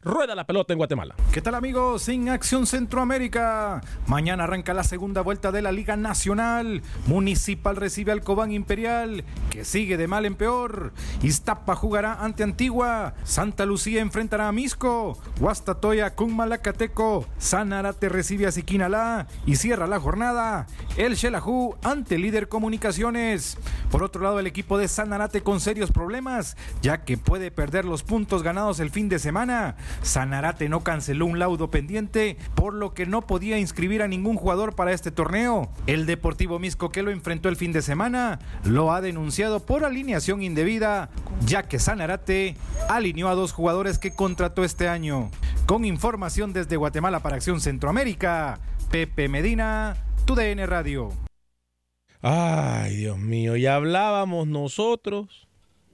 rueda la pelota en Guatemala. ¿Qué tal amigos? En Acción Centroamérica. Mañana arranca la segunda vuelta de la Liga Nacional. Municipal recibe al Cobán Imperial, que sigue de mal en peor. Iztapa jugará ante Antigua. Santa Lucía enfrentará a Misco. Guastatoya con Malacateco. Sanarate recibe a Siquinalá y cierra la jornada. El Xelajú ante líder Comunicaciones. Por otro lado, el equipo de Sanarate con serios problemas, ya que puede perder los puntos ganados el fin de semana. Sanarate no canceló un laudo pendiente, por lo que no podía inscribir a ningún jugador para este torneo. El Deportivo Misco que lo enfrentó el fin de semana lo ha denunciado por alineación indebida, ya que Sanarate alineó a dos jugadores que contrató este año. Con información desde Guatemala para Acción Centroamérica, Pepe Medina, TUDN Radio. Ay, Dios mío, ya hablábamos nosotros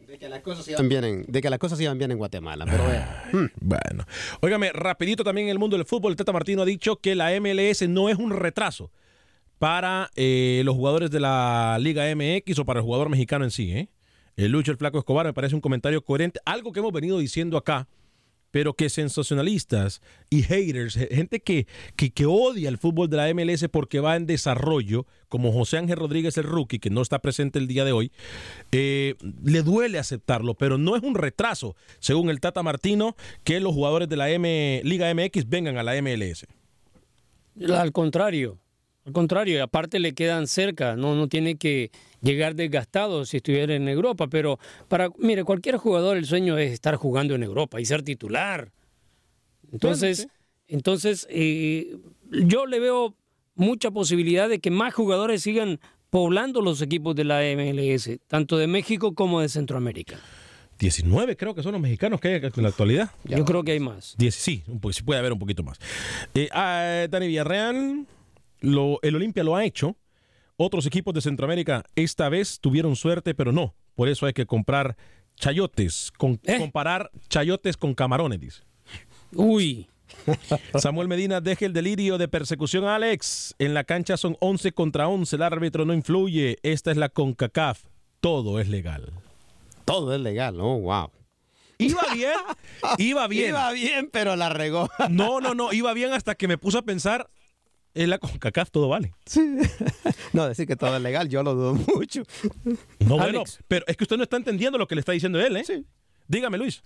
De que las cosas iban bien en, de que las cosas iban bien en Guatemala. Pero. Hmm. Bueno, óigame, rapidito también en el mundo del fútbol, el Tata Martino ha dicho que la MLS no es un retraso para eh, los jugadores de la Liga MX o para el jugador mexicano en sí. ¿eh? El Lucho, el Flaco Escobar, me parece un comentario coherente, algo que hemos venido diciendo acá, pero que sensacionalistas y haters, gente que, que, que odia el fútbol de la MLS porque va en desarrollo, como José Ángel Rodríguez, el rookie, que no está presente el día de hoy, eh, le duele aceptarlo, pero no es un retraso, según el Tata Martino, que los jugadores de la M, Liga MX vengan a la MLS. Al contrario, al contrario, aparte le quedan cerca, no, no tiene que llegar desgastado si estuviera en Europa, pero para, mire, cualquier jugador el sueño es estar jugando en Europa y ser titular. Entonces, entonces eh, yo le veo mucha posibilidad de que más jugadores sigan poblando los equipos de la MLS, tanto de México como de Centroamérica. 19 creo que son los mexicanos que hay en la actualidad. Yo creo que hay más. 10, sí, puede haber un poquito más. Eh, ah, Dani Villarreal, lo- el Olimpia lo ha hecho. Otros equipos de Centroamérica esta vez tuvieron suerte, pero no. Por eso hay que comprar chayotes, con, comparar chayotes con camarones, dice. Uy. Samuel Medina deje el delirio de persecución a Alex. En la cancha son 11 contra 11. El árbitro no influye. Esta es la CONCACAF. Todo es legal. Todo es legal, ¿no? Wow. Iba bien, iba bien. Iba bien, pero la regó. No, no, no, iba bien hasta que me puse a pensar, en la CONCACAF todo vale. No, decir que todo es legal, yo lo dudo mucho. No, bueno, pero es que usted no está entendiendo lo que le está diciendo él, ¿eh? Sí. Dígame, Luis.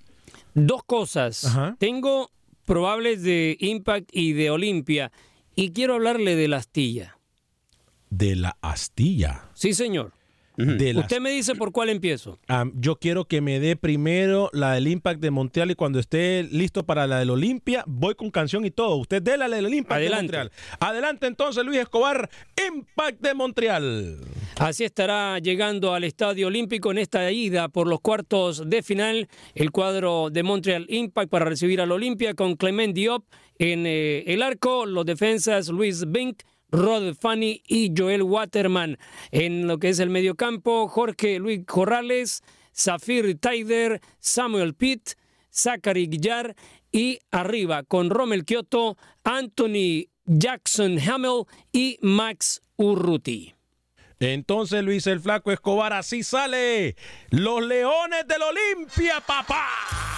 Dos cosas. Tengo probables de Impact y de Olimpia y quiero hablarle de la astilla. De la astilla. Sí, señor. De Usted me dice por cuál empiezo. Yo quiero que me dé primero la del Impact de Montreal y cuando esté listo para la del Olimpia, voy con canción y todo. Usted dé la del Impact Adelante. de Montreal. Adelante entonces, Luis Escobar, Impact de Montreal. Así estará llegando al Estadio Olímpico en esta ida por los cuartos de final el cuadro de Montreal Impact para recibir al Olimpia con Clement Diop en eh, el arco, los defensas Luis Bink, Rod Fanny y Joel Waterman. En lo que es el mediocampo, Jorge Luis Corrales, Zafir Taider, Samuel Pitt, Zachary Guillar y arriba con Rommel Kioto, Anthony Jackson Hamel y Max Urruti. Entonces, Luis el Flaco Escobar, así sale. Los Leones del Olimpia, papá.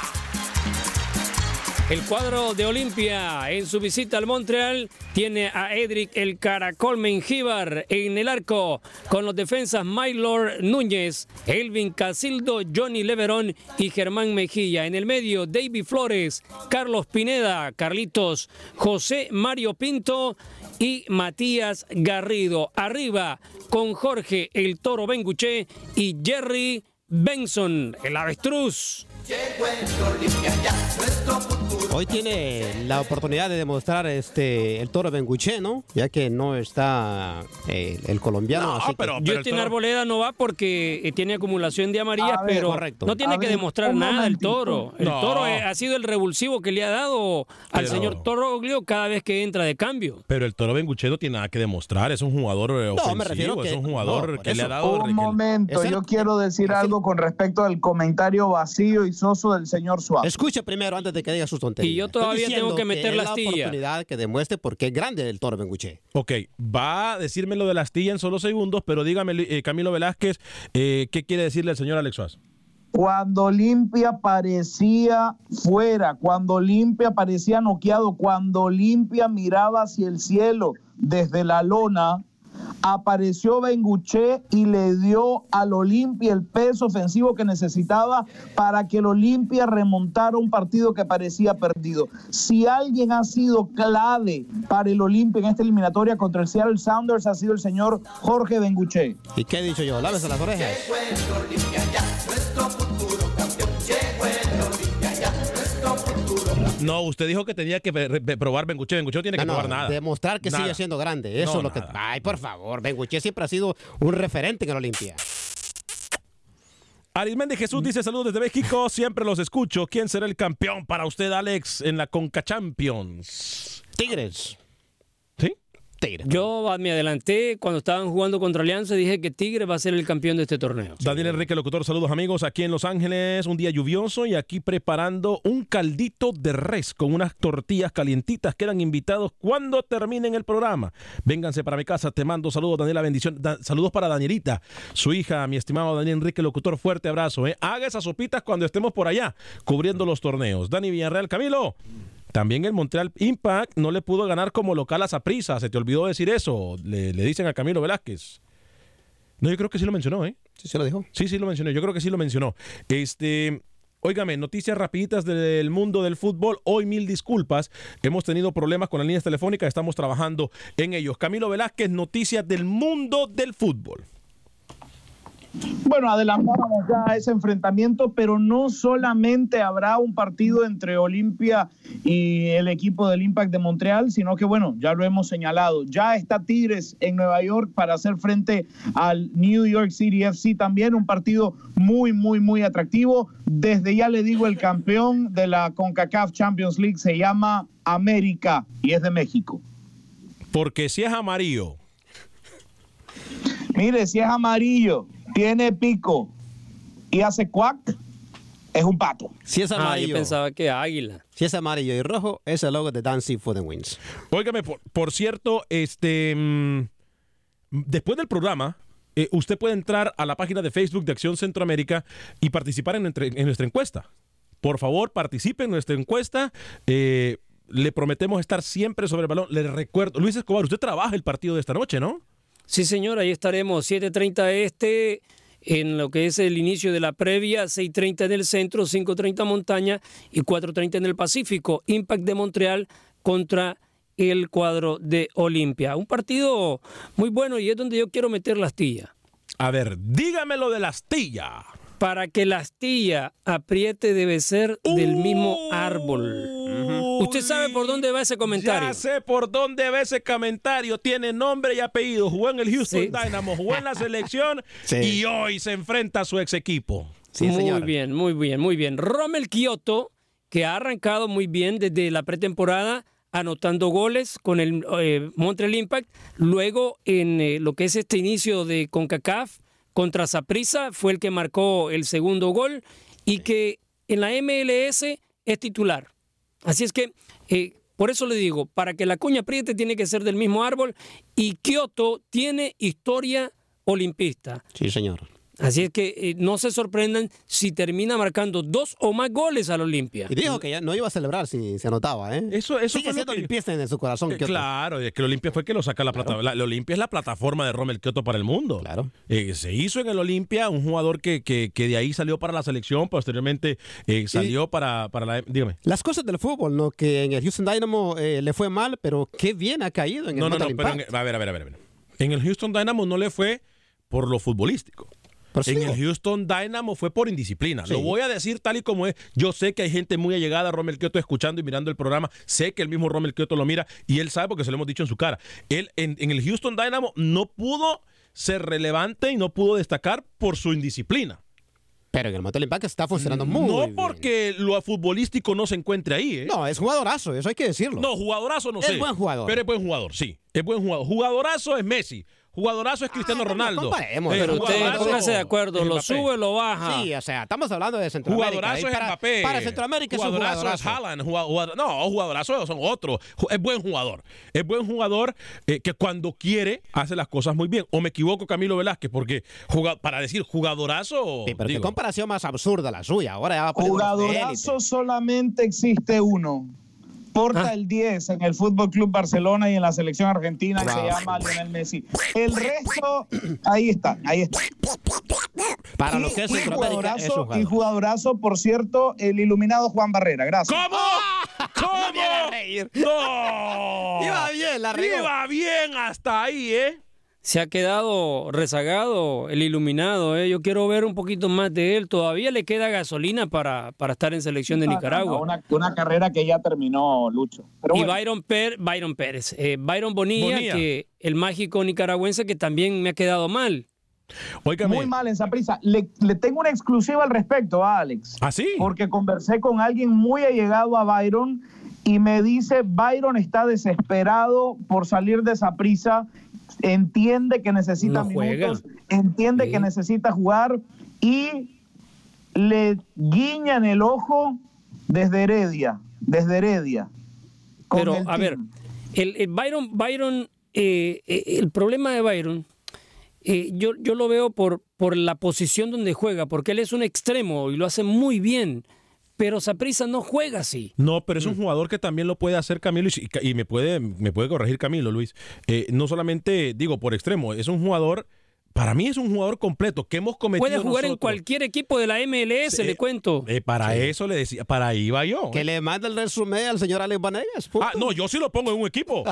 El cuadro de Olimpia en su visita al Montreal tiene a Edric el Caracol Mengíbar en el arco con los defensas Maylor Núñez, Elvin Casildo, Johnny Leverón y Germán Mejía. En el medio David Flores, Carlos Pineda, Carlitos, José Mario Pinto y Matías Garrido. Arriba con Jorge el Toro Benguché y Jerry Benson, el avestruz. Hoy tiene la oportunidad de demostrar este el toro Benguché, ¿no? Ya que no está eh, el colombiano. así que- Justin Arboleda no va porque eh, tiene acumulación de amarillas, ver, pero correcto. no tiene A que ver, demostrar nada el toro. El No. toro eh, ha sido el revulsivo que le ha dado al Pero- señor Toroglio cada vez que entra de cambio. Pero el Toro Benguche no tiene nada que demostrar. Es un jugador ofensivo. me refiero que- es un jugador no, que le ha dado. Un momento, yo quiero decir algo con respecto al comentario vacío y soso del señor Suárez. Escuche primero antes de que diga sus tonterías. Y yo todavía tengo que meter la la astilla. oportunidad que demuestre por qué es grande el toro Benguché. Ok, va a decirme lo de la astilla en solo segundos, pero dígame, eh, Camilo Velázquez, eh, ¿qué quiere decirle el señor Alex Suárez? Cuando Olimpia parecía fuera, cuando Olimpia parecía noqueado, cuando Olimpia miraba hacia el cielo desde la lona, apareció Benguché y le dio al Olimpia el peso ofensivo que necesitaba para que el Olimpia remontara un partido que parecía perdido. Si alguien ha sido clave para el Olimpia en esta eliminatoria contra el Seattle Sounders ha sido el señor Jorge Benguché. ¿Y qué he dicho yo? Lávese las orejas. No, usted dijo que tenía que probar Benguche. Benguche no tiene que No, no, probar nada. Demostrar que Nada. sigue siendo grande. Eso No, es lo que. Ay, por favor, Benguché siempre ha sido un referente en el Olimpia. Arismendi Jesús dice saludos desde México, siempre los escucho. ¿Quién será el campeón para usted, Alex, en la Conca Champions? Tigres. Tigres. Yo me adelanté cuando estaban jugando contra Alianza y dije que Tigre va a ser el campeón de este torneo. Daniel Enrique, locutor, saludos amigos, aquí en Los Ángeles, un día lluvioso y aquí preparando un caldito de res con unas tortillas calientitas. Quedan invitados cuando terminen el programa. Vénganse para mi casa, te mando saludos, Daniela, bendición. Da- saludos para Danielita, su hija, mi estimado Daniel Enrique, locutor, fuerte abrazo. ¿eh? Haga esas sopitas cuando estemos por allá, cubriendo los torneos. Dani Villarreal, Camilo. También el Montreal Impact no le pudo ganar como local a Saprissa. Se te olvidó decir eso. Le, le dicen a Camilo Velázquez. No, yo creo que sí lo mencionó, ¿eh? Sí, se lo dijo. Sí, sí lo mencionó. Yo creo que sí lo mencionó. Este. Óigame, noticias rapiditas del mundo del fútbol. Hoy mil disculpas. Hemos tenido problemas con las líneas telefónicas. Estamos trabajando en ellos. Camilo Velázquez, noticias del mundo del fútbol. Bueno, adelantábamos ya ese enfrentamiento, pero no solamente habrá un partido entre Olimpia y el equipo del Impact de Montreal, sino que, bueno, ya lo hemos señalado, ya está Tigres en Nueva York para hacer frente al New York City FC también, un partido muy, muy, muy atractivo. Desde ya le digo, el campeón de la CONCACAF Champions League se llama América y es de México. Porque si es amarillo. Mire, si es amarillo, tiene pico y hace cuac, es un pato. Si es Ah, amarillo. yo pensaba que águila. Si es amarillo y rojo, es el logo de Dancing for the Wins. Óigame, por, por cierto, este. mm, después del programa. eh, usted puede entrar a la página de Facebook de Acción Centroamérica y participar en, entre- en nuestra encuesta. Por favor, participe en nuestra encuesta. Eh, le prometemos estar siempre sobre el balón. Le recuerdo, Luis Escobar, usted trabaja el partido de esta noche, ¿no? Sí, señor, ahí estaremos 7.30 este en lo que es el inicio de la previa, 6.30 en el centro, 5.30 montaña y 4.30 en el Pacífico. Impact de Montreal contra el cuadro de Olimpia. Un partido muy bueno y es donde yo quiero meter la astilla. A ver, dígame lo de la astilla. Para que la astilla apriete debe ser del mismo árbol. ¿Usted sabe por dónde va ese comentario? Ya sé por dónde va ese comentario. Tiene nombre y apellido. Jugó en el Houston Sí. Dynamo, jugó en la selección Sí. y hoy se enfrenta a su ex equipo. muy bien, muy bien, muy bien. Rommel Kioto, que ha arrancado muy bien desde la pretemporada, anotando goles con el eh, Montreal Impact. Luego, en eh, lo que es este inicio de CONCACAF contra Saprissa, fue el que marcó el segundo gol y que en la MLS es titular. Así es que, eh, por eso le digo, para que la cuña apriete tiene que ser del mismo árbol y Kioto tiene historia olimpista. Sí, señor. Así es que eh, no se sorprendan si termina marcando dos o más goles al Olimpia. Y dijo que ya no iba a celebrar si se anotaba, ¿eh? Eso, eso Sigue siendo limpieza en su corazón. Eh. Claro, es que el Olimpia fue que lo saca la plata. La, el Olimpia es la plataforma de Rommel Kioto para el mundo. Claro. Eh, se hizo en el Olimpia un jugador que, que, que de ahí salió para la selección, posteriormente eh, salió para, para la. Dígame. Las cosas del fútbol, ¿no? Que en el Houston Dynamo eh, le fue mal, pero qué bien ha caído en el No, no, no, pero en- Impact. a ver, a ver, a ver, a ver. En el Houston Dynamo no le fue por lo futbolístico. En el. Houston Dynamo fue por indisciplina. Sí. Lo voy a decir tal y como es. Yo sé que hay gente muy allegada a Rommel Kioto escuchando y mirando el programa. Sé que el mismo Rommel Kioto lo mira y él sabe porque se lo hemos dicho en su cara. Él en, en el Houston Dynamo no pudo ser relevante y no pudo destacar por su indisciplina. Pero en el Montreal Impact está funcionando muy no bien. porque lo futbolístico no se encuentre ahí. ¿eh? No, es jugadorazo, eso hay que decirlo. No, jugadorazo no Es sé. buen jugador. Pero es buen jugador, sí. Es buen jugador. Jugadorazo es Messi. Jugadorazo es Cristiano Ronaldo. comparemos, Eh, Pero usted jugadorazo póngase de acuerdo, lo sube, lo baja. Sí, o sea, estamos hablando de Centroamérica. Jugadorazo Y es para, Mbappé. Para Centroamérica es un jugadorazo es Haaland. jugado- jugador- no, jugadorazo son otros. Es buen jugador. Es buen jugador eh, que cuando quiere hace las cosas muy bien. O me equivoco, Camilo Velázquez, porque para decir jugadorazo. Sí, pero qué comparación más absurda la suya. Ahora ya va a. Jugadorazo solamente existe uno. Porta el 10 en el Fútbol Club Barcelona y en la selección argentina y se Wow. llama Lionel Messi. El resto, ahí está, ahí está. Para Y- lo que es y es jugadorazo, y jugador. jugadorazo, por cierto, el iluminado Juan Barrera. Gracias. ¿Cómo? ¿Cómo? ¡No! Iba bien, la regó. Iba bien hasta ahí, ¿eh? Se ha quedado rezagado el iluminado. ¿eh? Yo quiero ver un poquito más de él. Todavía le queda gasolina para, para estar en selección de Nicaragua. Una, una carrera que ya terminó, Lucho. Pero y bueno, Byron, Per- Byron Pérez, eh, Byron Bonilla, Bonilla. que el mágico nicaragüense que también me ha quedado mal. Muy mal en Saprissa. Le, le tengo una exclusiva al respecto, Alex. ¿Ah, sí? Porque conversé con alguien muy allegado a Byron y me dice, Byron está desesperado por salir de esa prisa, entiende que necesita No minutos, entiende Sí. que necesita jugar y le guiñan el ojo desde Heredia, desde Heredia. Pero, a ver, el Byron, Byron eh, eh, el problema de Byron, eh, yo, yo lo veo por, por la posición donde juega, porque él es un extremo y lo hace muy bien, pero Saprisa no juega así. No, pero Mm. es un jugador que también lo puede hacer Camilo y, y me puede me puede corregir Camilo, Luis. Eh, no solamente digo por extremo, es un jugador para mí es un jugador completo que hemos cometido Puede jugar en cualquier equipo de la MLS, le cuento. Eh, para eso le decía, para ahí va yo. Que le manda el resumen al señor Alex Vanegas. Ah, no, yo sí lo pongo en un equipo.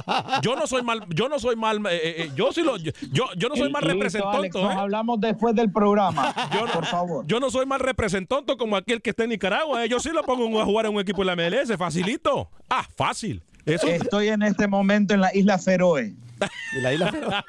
Yo no soy mal, yo no soy mal, eh, eh, yo sí lo, yo, yo no soy mal Listo, representante. Alex, nos hablamos después del programa, por favor. Yo no soy mal representante como aquel que está en Nicaragua. eh. Yo sí lo pongo a jugar en un equipo de la MLS, facilito. Ah, fácil. Eso. Estoy en este momento en la isla Feroe. la isla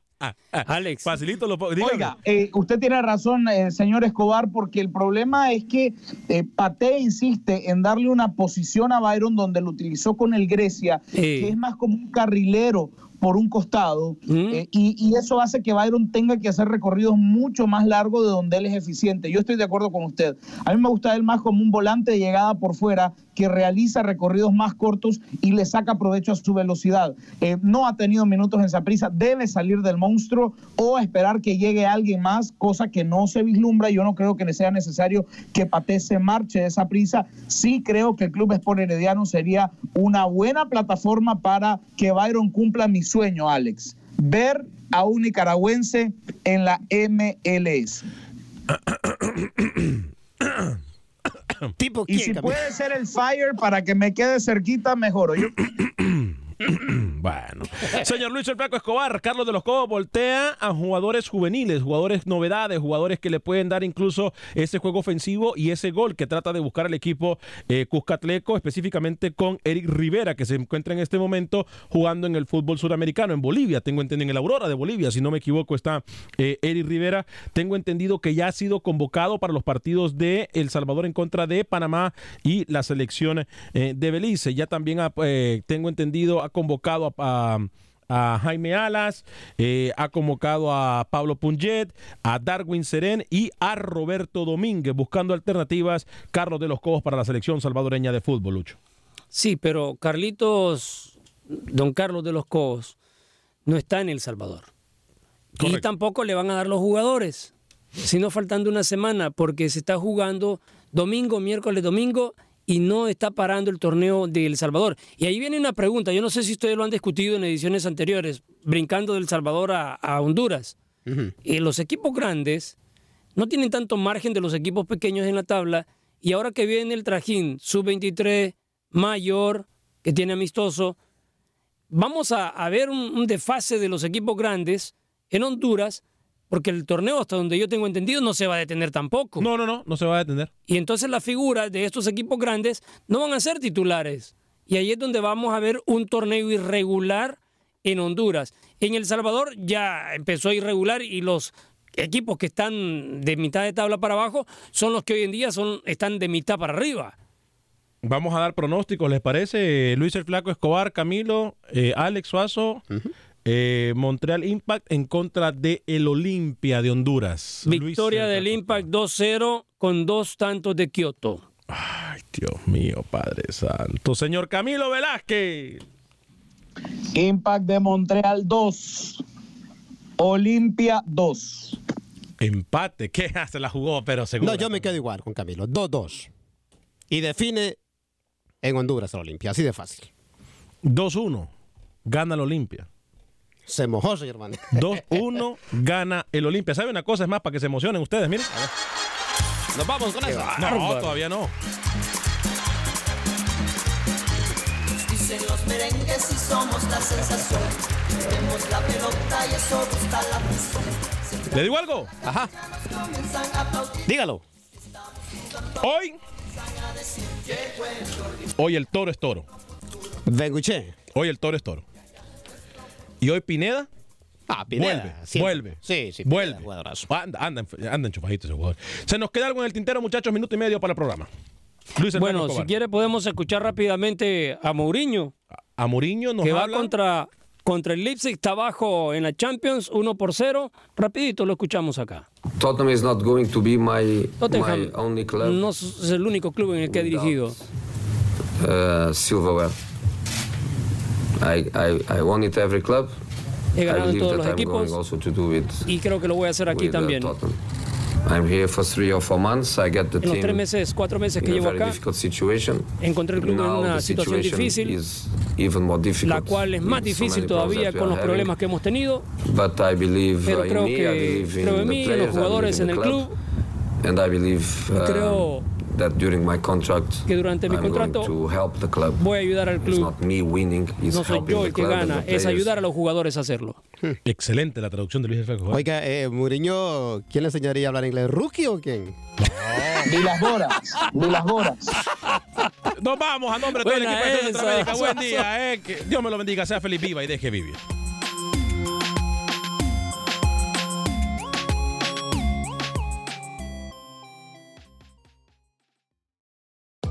Alex. Facilito lo dígame. Oiga, eh, usted tiene razón, eh, señor Escobar, porque el problema es que eh, Pate insiste en darle una posición a Byron donde lo utilizó con el Grecia, que es más como un carrilero por un costado, eh, y, y eso hace que Byron tenga que hacer recorridos mucho más largos de donde él es eficiente. Yo estoy de acuerdo con usted. A mí me gusta él más como un volante de llegada por fuera que realiza recorridos más cortos y le saca provecho a su velocidad. Eh, no ha tenido minutos en esa prisa, debe salir del monstruo o esperar que llegue alguien más, cosa que no se vislumbra. Yo no creo que le sea necesario que Pate se marche de esa prisa. Sí creo que el Club Sport Herediano sería una buena plataforma para que Byron cumpla mi sueño, Alex. Ver a un nicaragüense en la MLS. Tipo y si puede ser el Fire para que me quede cerquita, mejor. Yo, Bueno. Señor Luis el Flaco Escobar, Carlos de los Cobos voltea a jugadores juveniles, jugadores novedades, jugadores que le pueden dar incluso ese juego ofensivo y ese gol que trata de buscar el equipo eh, Cuscatleco, específicamente con Eric Rivera, que se encuentra en este momento jugando en el fútbol suramericano, en Bolivia. Tengo entendido, en el Aurora de Bolivia, si no me equivoco, está eh, Eric Rivera. Tengo entendido que ya ha sido convocado para los partidos de El Salvador en contra de Panamá y la selección eh, de Belice. Ya también eh, tengo entendido ha convocado a, a- a Jaime Alas, eh, ha convocado a Pablo Punget, a Darwin Serén y a Roberto Domínguez, buscando alternativas, Carlos de los Cobos para la selección salvadoreña de fútbol, Lucho. Sí, pero Carlitos, don Carlos de los Cobos, no está en El Salvador. Y tampoco le van a dar los jugadores, sino faltando una semana, porque se está jugando domingo, miércoles, domingo, y no está parando el torneo de El Salvador. Y ahí viene una pregunta, yo no sé si ustedes lo han discutido en ediciones anteriores, brincando del Salvador a, a Honduras. Eh, los equipos grandes no tienen tanto margen de los equipos pequeños en la tabla, y ahora que viene el trajín sub-23, mayor, que tiene amistoso, vamos a, a ver un, un desfase de los equipos grandes en Honduras, porque el torneo, hasta donde yo tengo entendido, no se va a detener tampoco. No, no, no, no se va a detener. Y entonces las figuras de estos equipos grandes no van a ser titulares. Y ahí es donde vamos a ver un torneo irregular en Honduras. En El Salvador ya empezó irregular y los equipos que están de mitad de tabla para abajo son los que hoy en día son, están de mitad para arriba. Vamos a dar pronósticos, ¿les parece? Luis el Flaco Escobar, Camilo, eh, Alex Suazo, eh, Montreal Impact en contra de el Olimpia de Honduras. Victoria del Impact 2-0 con dos tantos de Kioto. Ay, Dios mío, Padre Santo. Señor Camilo Velázquez. Impact de Montreal 2. Olimpia 2. Empate, ¿qué? Se la jugó, pero seguro. No, yo me quedo igual con Camilo. 2-2. Y define en Honduras la Olimpia. Así de fácil. 2-1. Gana el Olimpia. Se mojó, señor hermano. 2-1 gana el Olimpia. ¿Sabe una cosa? Es más, para que se emocionen ustedes, miren. Nos vamos con eso. No, todavía no. Dicen los merengues y somos la sensación. Vemos la pelota y eso gusta la afición. ¿Le digo algo? Ajá. A. Dígalo. Hoy, hoy el toro es toro. Benguche. Hoy el toro es toro. Y hoy Pineda. Ah, Pineda, Vuelve, siempre. vuelve. Sí, sí, Vuelve. Pineda, jugadorazo. Anda, anda, anda enchufadito ese jugador. ¿Se nos queda algo en el tintero, muchachos? Minuto y medio para el programa. Luis bueno, si quiere podemos escuchar rápidamente a Mourinho. A Mourinho nos que va contra, contra el Leipzig, está abajo en la Champions, 1 por 0. Rapidito lo escuchamos acá. Tottenham is not going to be my, Tottenham my only club no es el único club en el que ha dirigido. uh, silverware. I, I, I won it every club. He I ganado en believe todos that los I'm going equipos also to do it y creo que lo voy a hacer aquí uh, también. I'm here for three or four months. I get the En los tres team meses, cuatro meses que in a llevo acá, difficult situation. encontré el club en Now una the situación difícil, is even more difficult la cual es más difícil todavía con los having. problemas que hemos tenido, But I believe pero in creo me, que creo en mí, en los jugadores, en el club, And I believe uh, creo that during my contract, que durante mi I'm contrato to help the club. voy a ayudar al It's club. not me winning, it's No soy yo el que gana, es ayudar a los jugadores a hacerlo. Excelente la traducción de Luis Escobar. Oiga, eh, Mourinho, ¿quién le enseñaría a hablar inglés? ¿Rookie o quién? Ni las boras, ni las boras. Nos vamos a nombre de todo el equipo de Centroamérica. Buen día, eh. Que Dios me lo bendiga, sea feliz, viva y deje vivir.